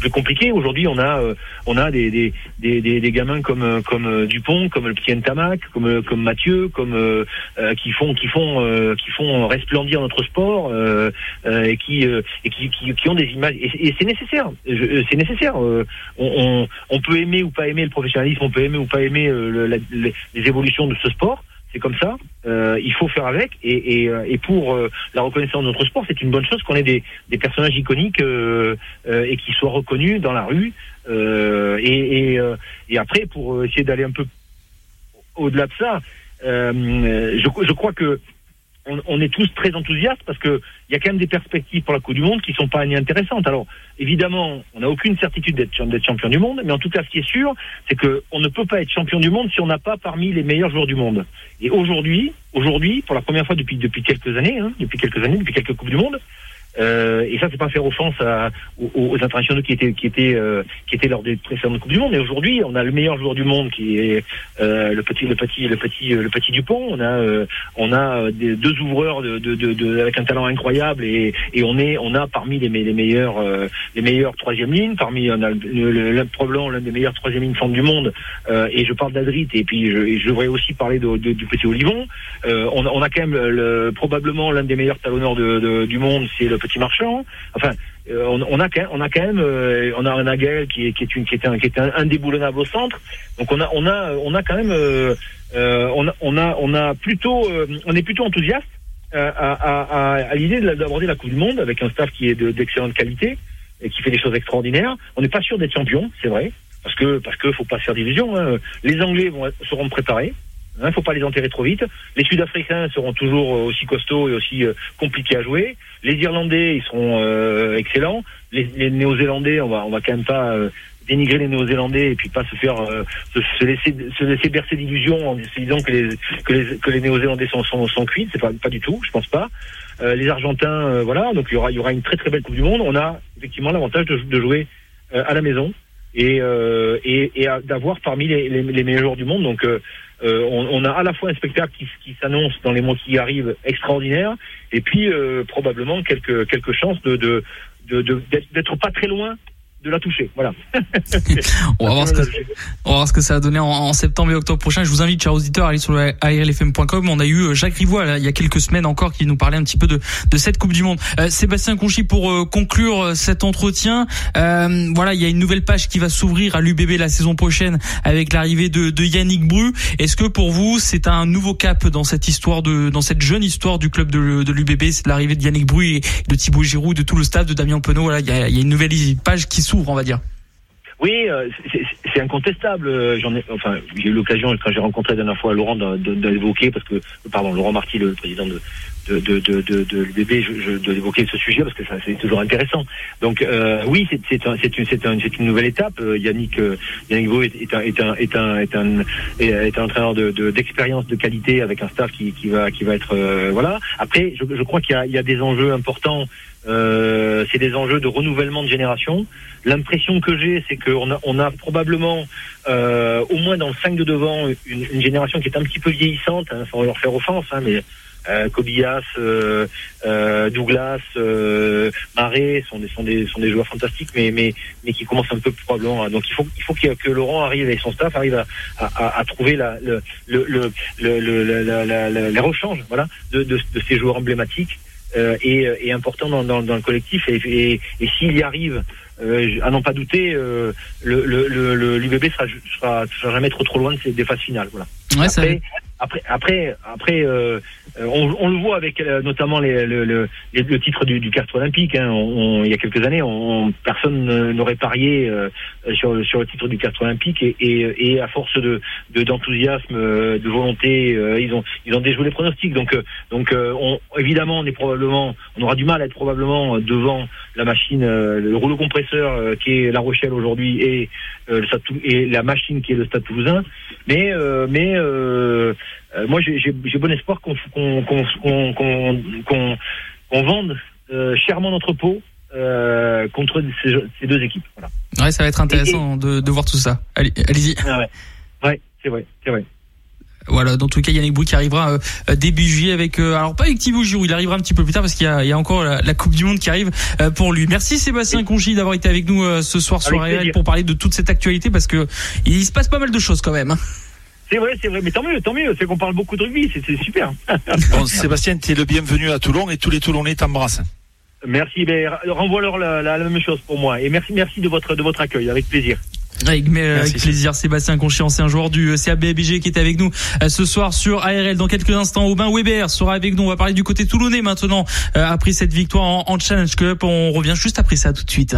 Speaker 4: plus compliqué. Aujourd'hui, on a euh, on a des des, des, des, des gamins comme comme Dupont, comme le petit Ntamak, comme comme Mathieu, comme euh, qui font qui font euh, qui font resplendir notre sport euh, et qui et qui, qui, qui ont des images et, et c'est nécessaire. C'est nécessaire. on, on, on peut aimer ou pas aimer le professionnalisme, on peut aimer ou pas aimer euh, les, évolutions de ce sport. C'est comme ça. Euh, il faut faire avec. Et, euh, pour la reconnaissance de notre sport, c'est une bonne chose qu'on ait des, personnages iconiques et qui soient reconnus dans la rue. et, après, pour essayer d'aller un peu au-delà de ça, je crois que on, est tous très enthousiastes parce que il y a quand même des perspectives pour la Coupe du Monde qui sont pas inintéressantes. Alors évidemment, on n'a aucune certitude d'être champion du monde, mais en tout cas, ce qui est sûr, c'est que on ne peut pas être champion du monde si on n'a pas parmi les meilleurs joueurs du monde. Et aujourd'hui, aujourd'hui, pour la première fois depuis depuis quelques années, hein, depuis quelques années, depuis quelques coupes du monde, euh, et ça, c'est pas faire offense à, aux, aux, internationaux qui étaient qui étaient euh, qui étaient lors des précédentes coupes du monde. Mais aujourd'hui, on a le meilleur joueur du monde qui est euh, le petit le petit le petit le petit Dupont. On a euh, on a des, deux ouvreurs de, de, de, de, avec un talent incroyable et, et on est on a parmi les, les meilleurs euh, les meilleurs troisième lignes. Parmi on a le, le, probablement l'un des meilleurs troisième lignes forme du monde. et je parle d'Adrit et puis je, je devrais aussi parler du petit Olivon. on, on a quand même le, probablement l'un des meilleurs talonneurs de, du monde, c'est petit marchand. Enfin, euh, on, on, a on a quand même, euh, on a un Aguel qui est, une, qui est un, qui est indéboulonnable au centre. Donc on a, on a, on a quand même, euh, on, on a, on a plutôt, on est plutôt enthousiaste à, l'idée d'aborder la Coupe du Monde avec un staff qui est d'excellente qualité et qui fait des choses extraordinaires. On n'est pas sûr d'être champion, c'est vrai, parce que parce que faut pas se faire division. Hein. Les Anglais seront préparés. Il hein, ne faut pas les enterrer trop vite. Les Sud-Africains seront toujours euh, aussi costauds et aussi euh, compliqués à jouer. Les Irlandais, ils seront euh, excellents. Les, les Néo-Zélandais, on va, on va quand même pas euh, dénigrer les Néo-Zélandais et puis pas se faire se, se, laisser se laisser bercer d'illusions en disant que les que les, que les Néo-Zélandais sont sont, sont cuits. C'est pas pas du tout, je pense pas. les Argentins, voilà. Donc il y aura il y aura une très très belle Coupe du Monde. On a effectivement l'avantage de, de jouer à la maison et et, et d'avoir parmi les, les, les, meilleurs joueurs du monde. Donc euh, on, a à la fois un spectacle qui, s'annonce dans les mois qui arrivent extraordinaire, et puis euh, probablement quelques quelques chances de d'être de, de, d'être pas très loin de la toucher. Voilà.
Speaker 1: on, va voir ce que, on va voir ce que ça va donner en, septembre et octobre prochain. Je vous invite, chers auditeurs, à aller sur ARLFM.com. On a eu euh, Jacques Rivois il y a quelques semaines encore qui nous parlait un petit peu de, de cette Coupe du Monde. Euh, Sébastien Conchy, pour euh, conclure euh, cet entretien, euh, voilà, il y a une nouvelle page qui va s'ouvrir à l'UBB la saison prochaine avec l'arrivée de, de, Yannick Bru. Est-ce que pour vous, c'est un nouveau cap dans cette histoire de, dans cette jeune histoire du club de, de l'UBB, c'est l'arrivée de Yannick Bru et de Thibaut Giroud, de tout le staff, de Damien Penaud. Voilà, il y a, il y a une nouvelle page qui s'ouvre, on va dire.
Speaker 4: Oui, euh, c'est incontestable. Euh, j'en ai, enfin, j'ai eu l'occasion quand j'ai rencontré la dernière fois Laurent d'évoquer parce que, pardon, Laurent Marty, le président de de de de de, de ce sujet parce que ça c'est toujours intéressant. Donc euh, oui, c'est c'est un, c'est un, une nouvelle étape. Euh, Yannick euh, Yannick Vaux est, un est un est un est un est un entraîneur de d'expérience de, qualité avec un staff qui qui va qui va être euh, voilà. Après, je, je crois qu'il y a il y a des enjeux importants euh, c'est des enjeux de renouvellement de génération. L'impression que j'ai, c'est qu'on a, on a probablement, au moins dans le 5 de devant, une, une, génération qui est un petit peu vieillissante, hein, sans leur faire offense, hein, mais Kobias, euh, euh, Douglas, euh, Marais sont des sont des sont des joueurs fantastiques, mais mais mais qui commencent un peu probablement. Donc il faut il faut que Laurent arrive et son staff arrive à, à, à trouver la le le le, le, le la, la, la, les rechanges voilà de, de, de ces joueurs emblématiques euh, est, important dans, dans, dans, le collectif et, et, et s'il y arrive, euh, à n'en pas douter, euh, le, le, le, l'UBB sera, sera, sera, jamais trop trop loin de des phases finales. Voilà.
Speaker 1: Ouais, Après,
Speaker 4: après, après, après, euh, on, on, le voit avec euh, notamment les, le, le, titre du, du carte olympique. Hein. Il y a quelques années, on, personne n'aurait parié euh, sur, le titre du carte olympique et, à force de d'enthousiasme, de, volonté, ils ont ils ont déjoué les pronostics. Donc donc on, évidemment, on est probablement, on aura du mal à être probablement devant la machine, le rouleau compresseur qui est La Rochelle aujourd'hui et et la machine qui est le Stade Toulousain. Mais mais euh, moi, j'ai bon espoir qu'on qu'on qu'on qu'on qu'on vende euh, chèrement notre peau euh, contre ces, ces, deux équipes. Voilà.
Speaker 1: Ouais, ça va être intéressant de, de, voir tout ça. Allez, allez-y.
Speaker 4: Ah ouais, ouais c'est vrai, c'est vrai.
Speaker 1: Voilà, dans tout cas, Yannick Bou qui arrivera euh, début juillet avec, euh, alors pas avec Thibaut Giroud, il arrivera un petit peu plus tard parce qu'il y y a encore la, la, Coupe du Monde qui arrive euh, pour lui. Merci Sébastien Conchy d'avoir été avec nous euh, ce soir sur RL pour parler de toute cette actualité parce que il se passe pas mal de choses quand même. Hein.
Speaker 4: C'est vrai, c'est vrai, mais tant mieux, tant mieux, c'est qu'on parle beaucoup de rugby, c'est super.
Speaker 2: bon, Sébastien, tu es le bienvenu à Toulon et tous les Toulonnais t'embrassent.
Speaker 4: Merci, ben, renvoie-leur la, la, la, même chose pour moi et merci, merci de votre, de votre accueil, avec plaisir.
Speaker 1: Avec, avec plaisir, Sébastien Conchi, ancien joueur du CABBG qui est avec nous ce soir sur ARL. Dans quelques instants, Aubin Weber sera avec nous. On va parler du côté toulonnais maintenant. Après cette victoire en, en Challenge Cup, on revient juste après ça tout de suite.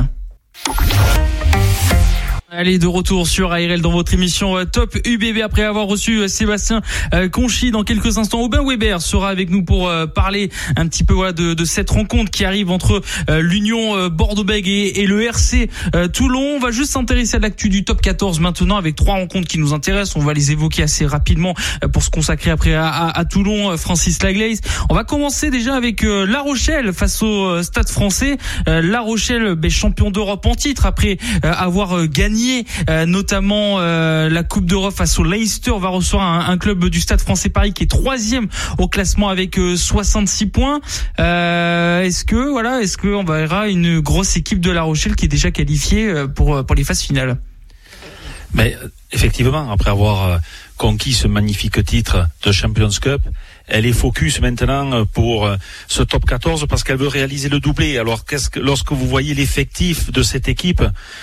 Speaker 1: Allez, de retour sur ARL dans votre émission euh, Top UBB après avoir reçu euh, Sébastien euh, Conchy dans quelques instants. Aubin Weber sera avec nous pour parler un petit peu de, cette rencontre qui arrive entre l'Union Bordeaux-Bègles et, le RC Toulon. On va juste s'intéresser à l'actu du Top 14 maintenant avec trois rencontres qui nous intéressent. On va les évoquer assez rapidement pour se consacrer après à, à, à Toulon, Francis Laglaise. On va commencer déjà avec La Rochelle face au Stade français. La Rochelle, ben, champion d'Europe en titre après avoir gagné euh, notamment euh, la Coupe d'Europe face au Leicester va recevoir un, club du Stade Français Paris qui est troisième au classement avec euh, 66 points. est-ce que voilà, est-ce qu'on verra une grosse équipe de La Rochelle qui est déjà qualifiée pour pour les phases finales?
Speaker 2: Mais effectivement, après avoir conquis ce magnifique titre de Champions Cup, elle est focus maintenant pour ce top 14 parce qu'elle veut réaliser le doublé. Alors qu'est-ce que lorsque vous voyez l'effectif de cette équipe,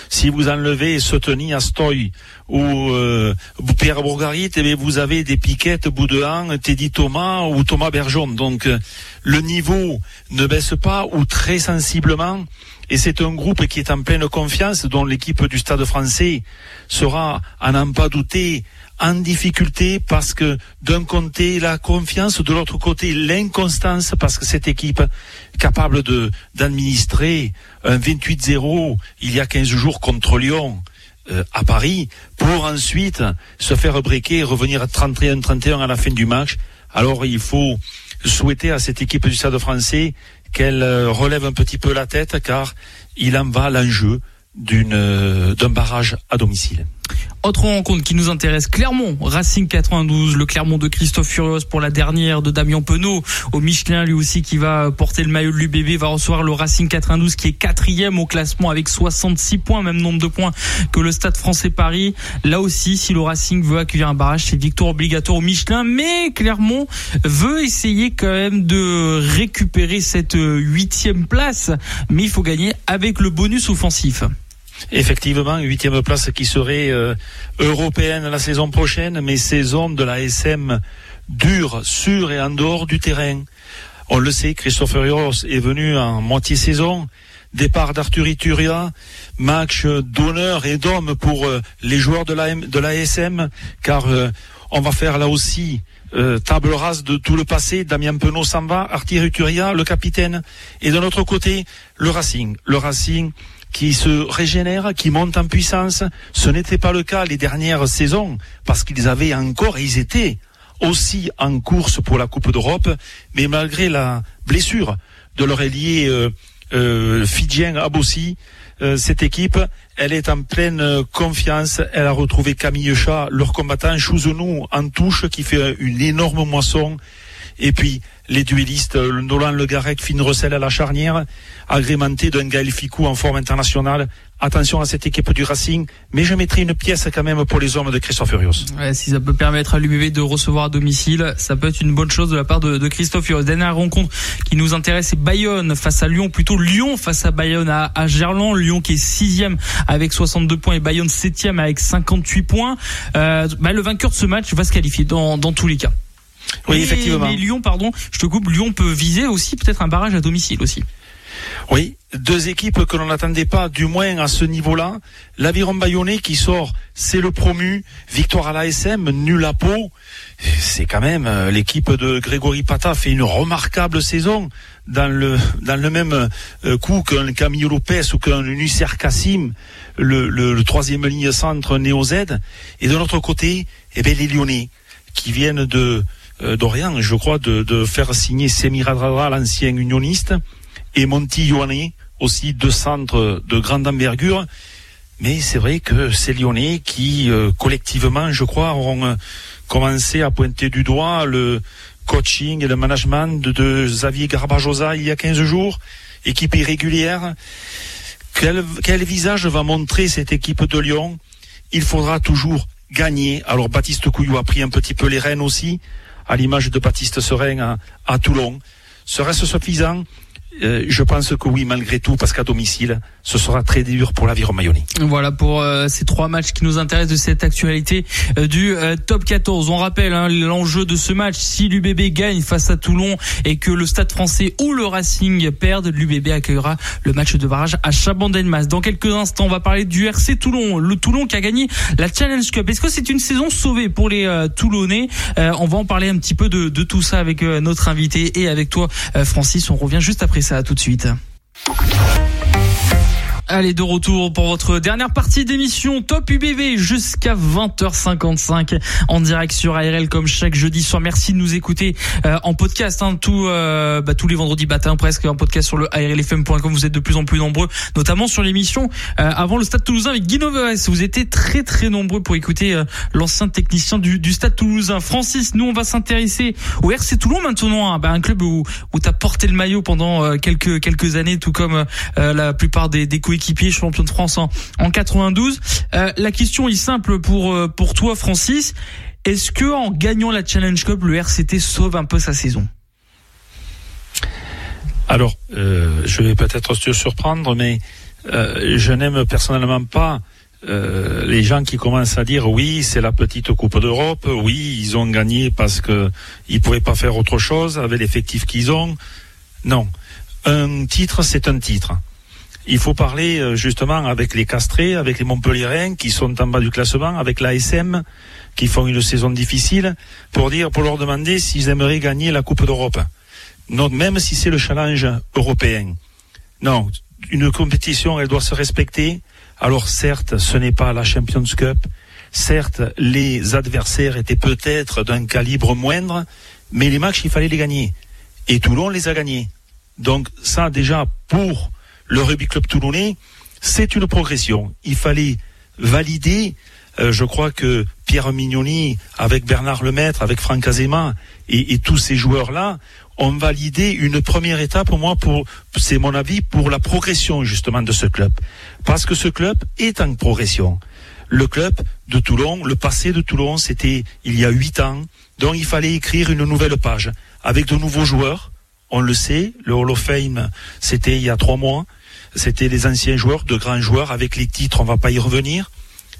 Speaker 2: si vous enlevez Soteni, Astoy ou euh, Pierre Bourgarit, eh vous avez des piquettes, Boudin, Teddy Thomas ou Thomas Bergeron. Donc le niveau ne baisse pas ou très sensiblement. Et c'est un groupe qui est en pleine confiance, dont l'équipe du Stade français sera, à n'en pas douter, en difficulté parce que d'un côté la confiance, de l'autre côté l'inconstance parce que cette équipe capable de d'administrer un 28-0 il y a 15 jours contre Lyon euh, à Paris pour ensuite se faire briquer et revenir à 31-31 à la fin du match. Alors il faut souhaiter à cette équipe du Stade français qu'elle relève un petit peu la tête car il en va l'enjeu d'une d'un barrage à domicile.
Speaker 1: Autre rencontre qui nous intéresse, Clermont, Racing 92, le Clermont de Christophe Furios pour la dernière de Damien Penaud, au Michelin lui aussi qui va porter le maillot de l'UBB, va recevoir le Racing 92 qui est quatrième au classement avec 66 points, même nombre de points que le Stade français Paris. Là aussi, si le Racing veut accueillir un barrage, c'est victoire obligatoire au Michelin, mais Clermont veut essayer quand même de récupérer cette huitième place, mais il faut gagner avec le bonus offensif.
Speaker 2: Effectivement, huitième place qui serait euh, européenne la saison prochaine, mais saison de la SM dure, sur et en dehors du terrain. On le sait, Christophe Rios est venu en moitié saison. Départ d'Arthur Ituria, match d'honneur et d'homme pour euh, les joueurs de la, de car euh, on va faire là aussi euh, table rase de tout le passé. Damien Penaud s'en va, Arthur Ituria, le capitaine. Et de l'autre côté, le Racing. Le Racing qui se régénère, qui monte en puissance. Ce n'était pas le cas les dernières saisons, parce qu'ils avaient encore, ils étaient aussi en course pour la Coupe d'Europe, mais malgré la blessure de leur ailier euh, euh, Abossi, euh, cette équipe, elle est en pleine confiance. Elle a retrouvé Camille Chat, leur combattant, Chouzounou en touche, qui fait une énorme moisson. Et puis, les duellistes, Nolan Le Garec, Finn Russell à la charnière, agrémenté d'un Gaël Ficou en forme internationale. Attention à cette équipe du Racing, mais je mettrai une pièce quand même pour les hommes de Christophe Furios.
Speaker 1: Si ça peut permettre à l'UBB de recevoir à domicile, ça peut être une bonne chose de la part de, Christophe Furios. Dernière rencontre qui nous intéresse, c'est Bayonne face à Lyon, plutôt Lyon face à Bayonne à, Gerland. Lyon qui est sixième avec 62 points et Bayonne septième avec 58 points. Euh, bah, le vainqueur de ce match va se qualifier dans tous les cas.
Speaker 2: Oui,
Speaker 1: et,
Speaker 2: effectivement.
Speaker 1: Mais Lyon, pardon, je te coupe, Lyon peut viser aussi peut-être un barrage à domicile aussi.
Speaker 2: Oui, deux équipes que l'on n'attendait pas, du moins à ce niveau-là. L'Aviron Bayonnais qui sort, c'est le promu. Victoire à l'ASM, nul à peau. C'est quand même l'équipe de Grégory Pata fait une remarquable saison dans le dans le même coup qu'un Camille Lopez ou qu'un Nusser Kassim, le, le, le, troisième ligne centre Néo Z. Et de l'autre côté, eh bien, les Lyonnais qui viennent de d'Orient, je crois, de, de faire signer Semiradradra, l'ancien unioniste, et Monti Ioane aussi deux centres de grande envergure. Mais c'est vrai que c'est Lyonnais qui, euh, collectivement, je crois, auront euh, commencé à pointer du doigt le coaching et le management de, de Xavier Garbajosa il y a 15 jours, équipe irrégulière. Quel, quel visage va montrer cette équipe de Lyon? Il faudra toujours gagner. Alors Baptiste Couillou a pris un petit peu les rênes aussi, à l'image de Baptiste Serein à, à Toulon. Serait-ce suffisant? Euh, je pense que oui, malgré tout, parce qu'à domicile, ce sera très dur pour l'aviron mayonnais.
Speaker 1: Voilà pour euh, ces trois matchs qui nous intéressent de cette actualité euh, du top 14. On rappelle hein, l'enjeu de ce match. Si l'UBB gagne face à Toulon et que le Stade français ou le Racing perdent, l'UBB accueillera le match de barrage à Chabandelmas. Dans quelques instants, on va parler du RC Toulon. Le Toulon qui a gagné la Challenge Cup. Est-ce que c'est une saison sauvée pour les Toulonnais? On va en parler un petit peu de, de tout ça avec notre invité et avec toi, Francis. On revient juste après ça. tout de suite. Allez, de retour pour votre dernière partie d'émission Top UBV jusqu'à 20h55 en direct sur ARL comme chaque jeudi soir. Merci de nous écouter euh, en podcast, hein, tout, euh, bah, tous les vendredis matin presque en podcast sur le ARLFM.com. Vous êtes de plus en plus nombreux, notamment sur l'émission euh, avant le Stade Toulousain avec Guy Vous étiez très très nombreux pour écouter l'ancien technicien du, du, Stade Toulousain. Francis, nous on va s'intéresser au RC Toulon maintenant, hein, bah, un club où, où tu as porté le maillot pendant quelques quelques années, tout comme la plupart des, des équipier champion de France en, en 92. Euh, la question est simple pour euh, pour toi, Francis. Est-ce que en gagnant la Challenge Cup, le RCT sauve un peu sa saison?
Speaker 2: Alors, euh, je vais peut-être te surprendre, mais je n'aime personnellement pas les gens qui commencent à dire oui, c'est la petite Coupe d'Europe, oui, ils ont gagné parce que ils pouvaient pas faire autre chose avec l'effectif qu'ils ont. Non, un titre, c'est un titre. Il faut parler euh, justement avec les Castrés, avec les Montpellierins qui sont en bas du classement, avec l'ASM qui font une saison difficile, pour dire, pour leur demander s'ils aimeraient gagner la Coupe d'Europe. Même si c'est le challenge européen. Non, une compétition, elle doit se respecter. Alors certes, ce n'est pas la Champions Cup. Certes, les adversaires étaient peut-être d'un calibre moindre, mais les matchs, il fallait les gagner. Et Toulon les a gagnés. Donc ça, déjà, pour le rugby club toulonnais, c'est une progression. Il fallait valider. Euh, je crois que Pierre Mignoni, avec Bernard Lemaître, avec Franck Azema et, tous ces joueurs-là, ont validé une première étape, pour moi, pour, c'est mon avis, pour la progression justement de ce club. Parce que ce club est en progression. Le club de Toulon, le passé de Toulon, c'était il y a huit ans. Donc il fallait écrire une nouvelle page avec de nouveaux joueurs. On le sait, le Hall of Fame, c'était il y a trois mois c'était les anciens joueurs, de grands joueurs avec les titres, on va pas y revenir.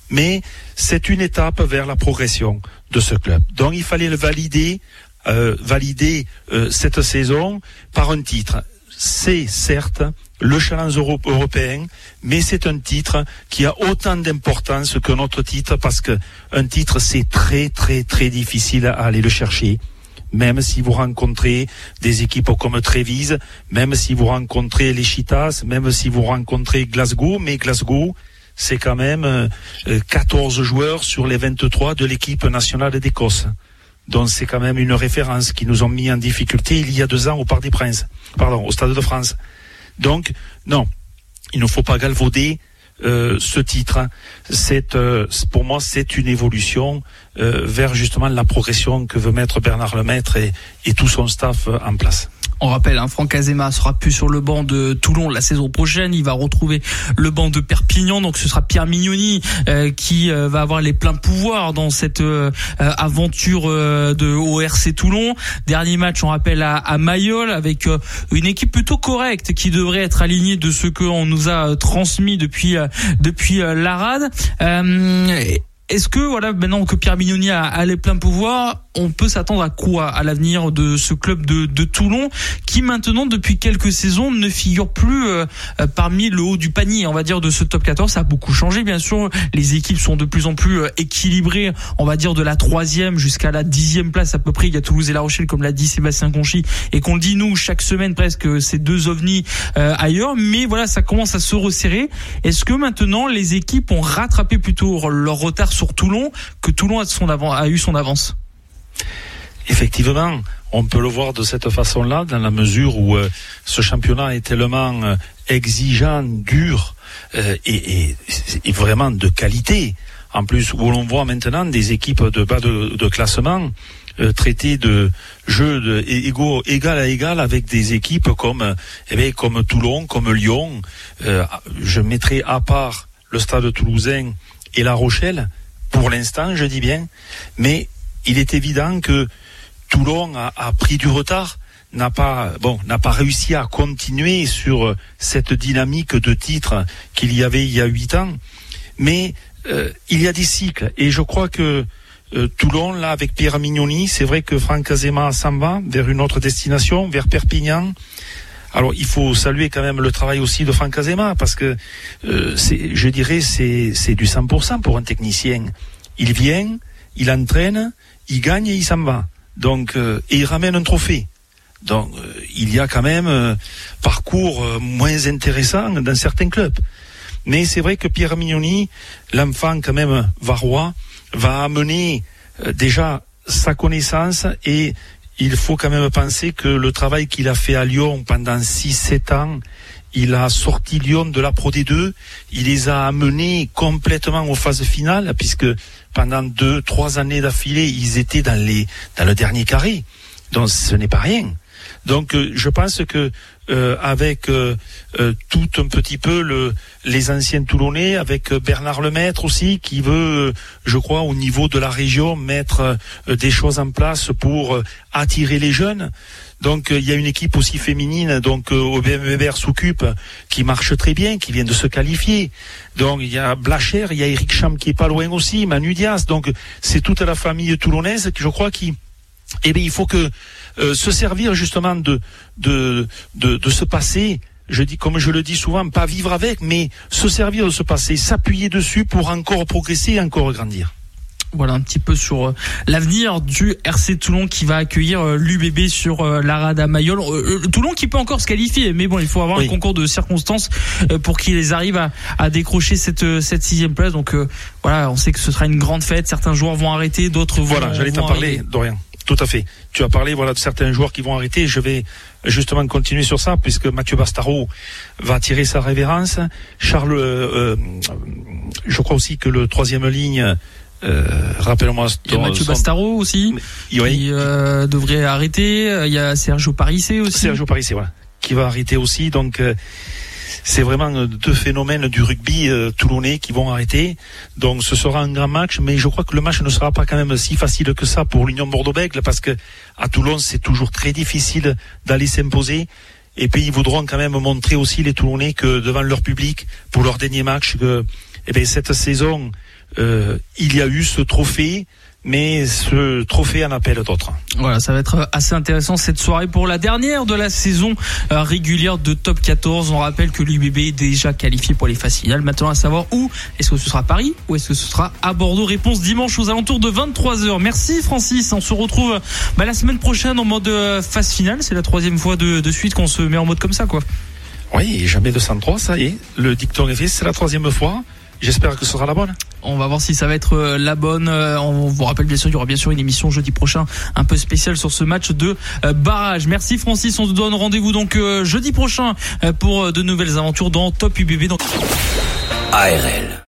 Speaker 2: Mais c'est une étape vers la progression de ce club. Donc il fallait le valider, euh, valider euh, cette saison par un titre. C'est certes le challenge européen, mais c'est un titre qui a autant d'importance que notre titre parce que un titre c'est très très très difficile à aller le chercher même si vous rencontrez des équipes comme Trévise, même si vous rencontrez les Chitas, même si vous rencontrez Glasgow, mais Glasgow, c'est quand même 14 euh, joueurs sur les 23 de l'équipe nationale d'Écosse. Donc c'est quand même une référence qui nous ont mis en difficulté il y a deux ans au Parc des Princes, pardon, au Stade de France. Donc, non, il ne faut pas galvauder euh, ce titre. C'est euh, pour moi c'est une évolution euh, vers justement la progression que veut mettre Bernard Lemaître et tout son staff en place.
Speaker 1: On rappelle, hein, Franck Azema sera plus sur le banc de Toulon la saison prochaine. Il va retrouver le banc de Perpignan. Donc ce sera Pierre Mignoni qui va avoir les pleins pouvoirs dans cette aventure de ORC Toulon. Dernier match, on rappelle à, à Mayol avec une équipe plutôt correcte qui devrait être alignée de ce qu'on nous a transmis depuis depuis l'Arade. Est-ce que voilà maintenant que Pierre Mignoni a, a les pleins pouvoirs, on peut s'attendre à quoi à l'avenir de ce club de, Toulon qui maintenant depuis quelques saisons ne figure plus euh, euh, parmi le haut du panier on va dire de ce top 14 ça a beaucoup changé bien sûr. Les équipes sont de plus en plus euh, équilibrées on va dire de la troisième jusqu'à la dixième place à peu près. Il y a Toulouse et La Rochelle comme l'a dit Sébastien Conchy et qu'on le dit nous chaque semaine presque ces deux ovnis ailleurs. Mais voilà ça commence à se resserrer. Est-ce que maintenant les équipes ont rattrapé plutôt leur retard sur Toulon que Toulon a eu son avance?
Speaker 2: Effectivement, on peut le voir de cette façon-là, dans la mesure où euh, ce championnat est tellement euh, exigeant, dur euh, et, vraiment de qualité. En plus, où l'on voit maintenant des équipes de bas de, classement traiter de jeux de, égaux, égal à égal avec des équipes comme, eh comme Toulon, comme Lyon. je mettrai à part le stade toulousain et La Rochelle, pour l'instant, je dis bien, mais il est évident que Toulon a, a pris du retard, n'a pas bon n'a pas réussi à continuer sur cette dynamique de titres qu'il y avait il y a huit ans, mais euh, il y a des cycles et je crois que euh, Toulon là avec Pierre Mignoni, c'est vrai que Franck Azema s'en va vers une autre destination, vers Perpignan. Alors il faut saluer quand même le travail aussi de Franck Azema parce que euh, je dirais c'est c'est du 100% pour un technicien. Il vient, il entraîne, il gagne et il s'en va. Donc, euh, et il ramène un trophée. Donc, euh, il y a quand même euh, parcours moins intéressant dans certains clubs. Mais c'est vrai que Pierre Mignoni, l'enfant quand même varois, va amener déjà sa connaissance et il faut quand même penser que le travail qu'il a fait à Lyon pendant 6-7 ans, il a sorti Lyon de la Pro D2, il les a amenés complètement aux phases finales, puisque pendant deux, trois années d'affilée, ils étaient dans les dans le dernier carré. Donc ce n'est pas rien. Donc euh, je pense que euh, avec euh, tout un petit peu le, les anciens Toulonnais, avec Bernard Lemaître aussi, qui veut, je crois, au niveau de la région, mettre des choses en place pour attirer les jeunes. Donc il y a une équipe aussi féminine, donc au BMBR s'occupe, qui marche très bien, qui vient de se qualifier. Donc il y a Blacher, il y a Eric Cham qui est pas loin aussi, Manu Diaz. Donc c'est toute la famille toulonnaise qui, je crois, qui eh bien, il faut que euh, se servir justement de, de, de, de ce passé je dis comme je le dis souvent, pas vivre avec, mais se servir de ce passé, s'appuyer dessus pour encore progresser et encore grandir.
Speaker 1: Voilà un petit peu sur euh, l'avenir du RC Toulon qui va accueillir euh, l'UBB sur la Rada Mayol. Toulon qui peut encore se qualifier, mais bon, il faut avoir un concours de circonstances pour qu'ils arrivent à, à, décrocher cette cette sixième place. Donc voilà, on sait que ce sera une grande fête. Certains joueurs vont arrêter, d'autres vont.
Speaker 2: Voilà, j'allais t'en parler, Dorian. Tout à fait. Tu as parlé voilà de certains joueurs qui vont arrêter. Je vais justement continuer sur ça puisque Mathieu Bastaro va tirer sa révérence. Charles, euh, euh, je crois aussi que le troisième ligne. Euh, Rappelle-moi.
Speaker 1: Il y a Mathieu Bastaro aussi qui euh, devrait arrêter. Il y a Sergio Parissé aussi.
Speaker 2: Sergio Parissé, voilà, qui va arrêter aussi. Donc euh, c'est vraiment deux phénomènes du rugby euh, toulonnais qui vont arrêter. Donc ce sera un grand match, mais je crois que le match ne sera pas quand même si facile que ça pour l'Union Bordeaux-Bègles parce que à Toulon c'est toujours très difficile d'aller s'imposer. Et puis ils voudront quand même montrer aussi les Toulonnais que devant leur public pour leur dernier match que eh bien, cette saison euh, il y a eu ce trophée mais ce trophée en appelle d'autres.
Speaker 1: Voilà, ça va être assez intéressant cette soirée pour la dernière de la saison euh, régulière de Top 14. On rappelle que l'UBB est déjà qualifié pour les phases finales. Maintenant à savoir où Est-ce que ce sera Paris ou est-ce que ce sera à Bordeaux? Réponse dimanche aux alentours de 23h. Merci Francis. On se retrouve bah, la semaine prochaine en mode euh, phase finale. C'est la troisième fois de, de suite qu'on se met en mode comme ça, quoi.
Speaker 2: Oui, jamais 203, ça y est. Le dicton est fait, c'est la troisième fois. J'espère que ce sera la bonne.
Speaker 1: On va voir si ça va être euh, la bonne. Euh, on vous rappelle bien sûr, il y aura bien sûr une émission jeudi prochain un peu spéciale sur ce match de euh, barrage. Merci Francis, on se donne rendez-vous donc jeudi prochain pour de nouvelles aventures dans Top UBB.
Speaker 3: ARL.